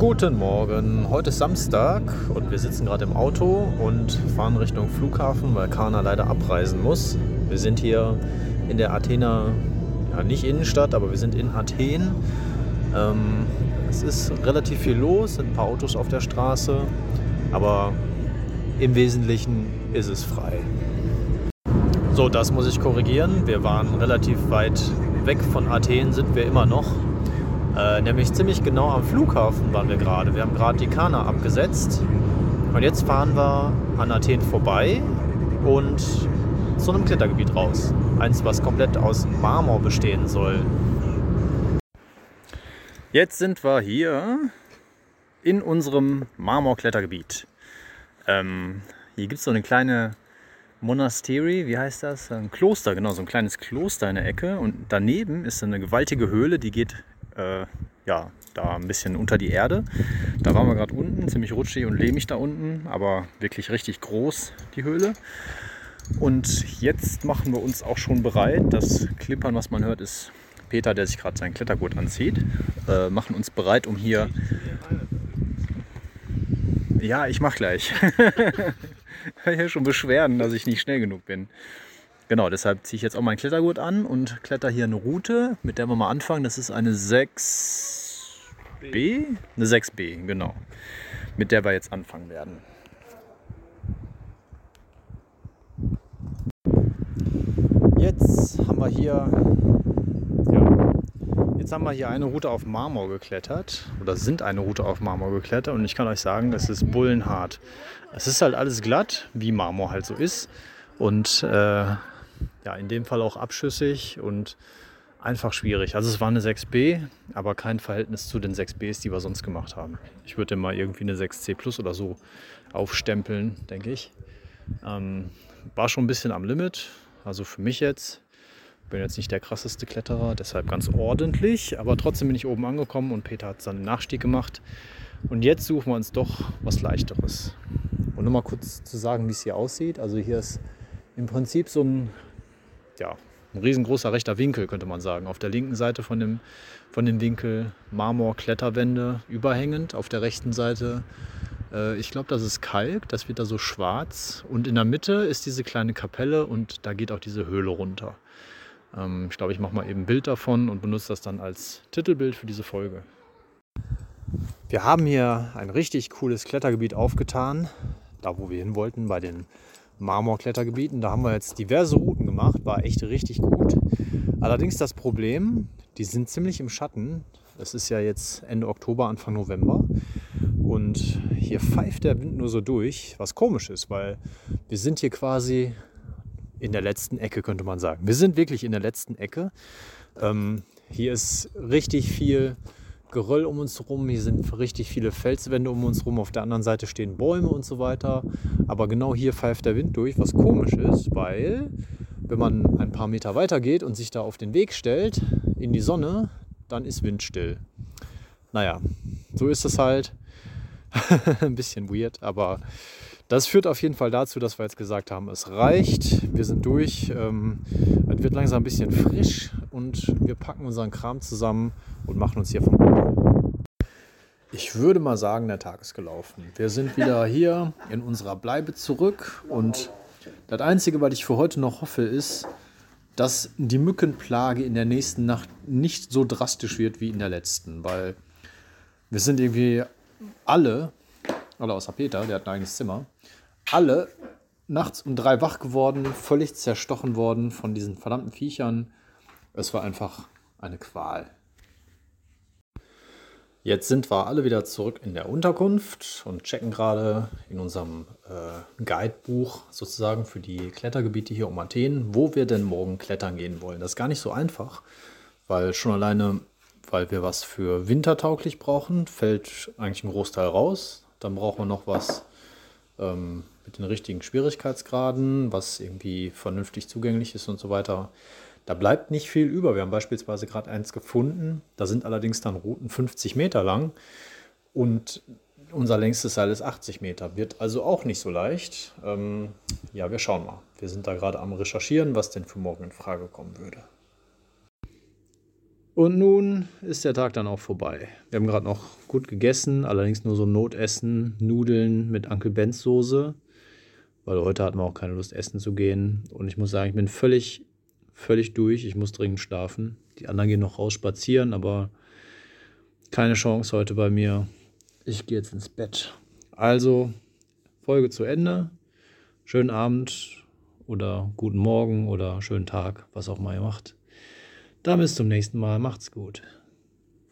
Guten Morgen, heute ist Samstag und wir sitzen gerade im Auto und fahren Richtung Flughafen, weil Kana leider abreisen muss. Wir sind hier in der Athener, ja nicht Innenstadt, aber wir sind in Athen. Ähm, es ist relativ viel los, sind ein paar Autos auf der Straße, aber im Wesentlichen ist es frei. So, das muss ich korrigieren. Wir waren relativ weit weg von Athen, sind wir immer noch. Äh, nämlich ziemlich genau am Flughafen waren wir gerade. Wir haben gerade die Kana abgesetzt und jetzt fahren wir an Athen vorbei und zu einem Klettergebiet raus. Eins, was komplett aus Marmor bestehen soll. Jetzt sind wir hier in unserem Marmorklettergebiet. Ähm, hier gibt es so eine kleine Monastery, wie heißt das? Ein Kloster, genau, so ein kleines Kloster in der Ecke. Und daneben ist eine gewaltige Höhle, die geht äh, ja, da ein bisschen unter die Erde. Da waren wir gerade unten, ziemlich rutschig und lehmig da unten, aber wirklich richtig groß die Höhle. Und jetzt machen wir uns auch schon bereit. Das Klippern, was man hört, ist Peter, der sich gerade seinen Klettergurt anzieht. Äh, machen uns bereit, um hier. Ja, ich mach gleich. ich habe schon Beschwerden, dass ich nicht schnell genug bin. Genau, deshalb ziehe ich jetzt auch meinen Klettergurt an und kletter hier eine Route, mit der wir mal anfangen. Das ist eine 6B? Eine 6B, genau. Mit der wir jetzt anfangen werden. Jetzt haben wir hier, ja, jetzt haben wir hier eine Route auf Marmor geklettert oder sind eine Route auf Marmor geklettert und ich kann euch sagen, es ist bullenhart. Es ist halt alles glatt, wie Marmor halt so ist. Und äh, ja, in dem Fall auch abschüssig und einfach schwierig. Also es war eine 6b, aber kein Verhältnis zu den 6bs, die wir sonst gemacht haben. Ich würde mal irgendwie eine 6c Plus oder so aufstempeln, denke ich. Ähm, war schon ein bisschen am Limit, also für mich jetzt. Bin jetzt nicht der krasseste Kletterer, deshalb ganz ordentlich, aber trotzdem bin ich oben angekommen und Peter hat seinen Nachstieg gemacht. Und jetzt suchen wir uns doch was leichteres. Und nur mal kurz zu sagen, wie es hier aussieht. Also hier ist im Prinzip so ein ja, ein riesengroßer rechter Winkel, könnte man sagen. Auf der linken Seite von dem, von dem Winkel Marmor-Kletterwände überhängend. Auf der rechten Seite, äh, ich glaube, das ist Kalk, das wird da so schwarz. Und in der Mitte ist diese kleine Kapelle und da geht auch diese Höhle runter. Ähm, ich glaube, ich mache mal eben ein Bild davon und benutze das dann als Titelbild für diese Folge. Wir haben hier ein richtig cooles Klettergebiet aufgetan, da wo wir hin wollten, bei den Marmorklettergebieten. Da haben wir jetzt diverse gemacht, war echt richtig gut. Allerdings das Problem, die sind ziemlich im Schatten. Es ist ja jetzt Ende Oktober, Anfang November. Und hier pfeift der Wind nur so durch, was komisch ist, weil wir sind hier quasi in der letzten Ecke, könnte man sagen. Wir sind wirklich in der letzten Ecke. Ähm, hier ist richtig viel Geröll um uns herum, hier sind richtig viele Felswände um uns herum, auf der anderen Seite stehen Bäume und so weiter. Aber genau hier pfeift der Wind durch, was komisch ist, weil wenn man ein paar Meter weiter geht und sich da auf den Weg stellt, in die Sonne, dann ist windstill. Naja, so ist es halt. ein bisschen weird, aber das führt auf jeden Fall dazu, dass wir jetzt gesagt haben, es reicht, wir sind durch, ähm, es wird langsam ein bisschen frisch und wir packen unseren Kram zusammen und machen uns hier vom Ich würde mal sagen, der Tag ist gelaufen. Wir sind wieder hier in unserer Bleibe zurück und das Einzige, was ich für heute noch hoffe, ist, dass die Mückenplage in der nächsten Nacht nicht so drastisch wird wie in der letzten, weil wir sind irgendwie alle, oder außer Peter, der hat ein eigenes Zimmer, alle nachts um drei wach geworden, völlig zerstochen worden von diesen verdammten Viechern. Es war einfach eine Qual. Jetzt sind wir alle wieder zurück in der Unterkunft und checken gerade in unserem äh, Guidebuch sozusagen für die Klettergebiete hier um Athen, wo wir denn morgen klettern gehen wollen. Das ist gar nicht so einfach, weil schon alleine, weil wir was für wintertauglich brauchen, fällt eigentlich ein Großteil raus. Dann brauchen wir noch was ähm, mit den richtigen Schwierigkeitsgraden, was irgendwie vernünftig zugänglich ist und so weiter. Da bleibt nicht viel über. Wir haben beispielsweise gerade eins gefunden. Da sind allerdings dann Routen 50 Meter lang und unser längstes Seil ist 80 Meter. Wird also auch nicht so leicht. Ähm, ja, wir schauen mal. Wir sind da gerade am Recherchieren, was denn für morgen in Frage kommen würde. Und nun ist der Tag dann auch vorbei. Wir haben gerade noch gut gegessen, allerdings nur so Notessen, Nudeln mit Uncle Ben's Soße, weil heute hatten wir auch keine Lust essen zu gehen. Und ich muss sagen, ich bin völlig, völlig durch. Ich muss dringend schlafen. Die anderen gehen noch raus spazieren, aber keine Chance heute bei mir. Ich gehe jetzt ins Bett. Also, Folge zu Ende. Schönen Abend oder guten Morgen oder schönen Tag, was auch immer ihr macht. Dann bis zum nächsten Mal. Macht's gut.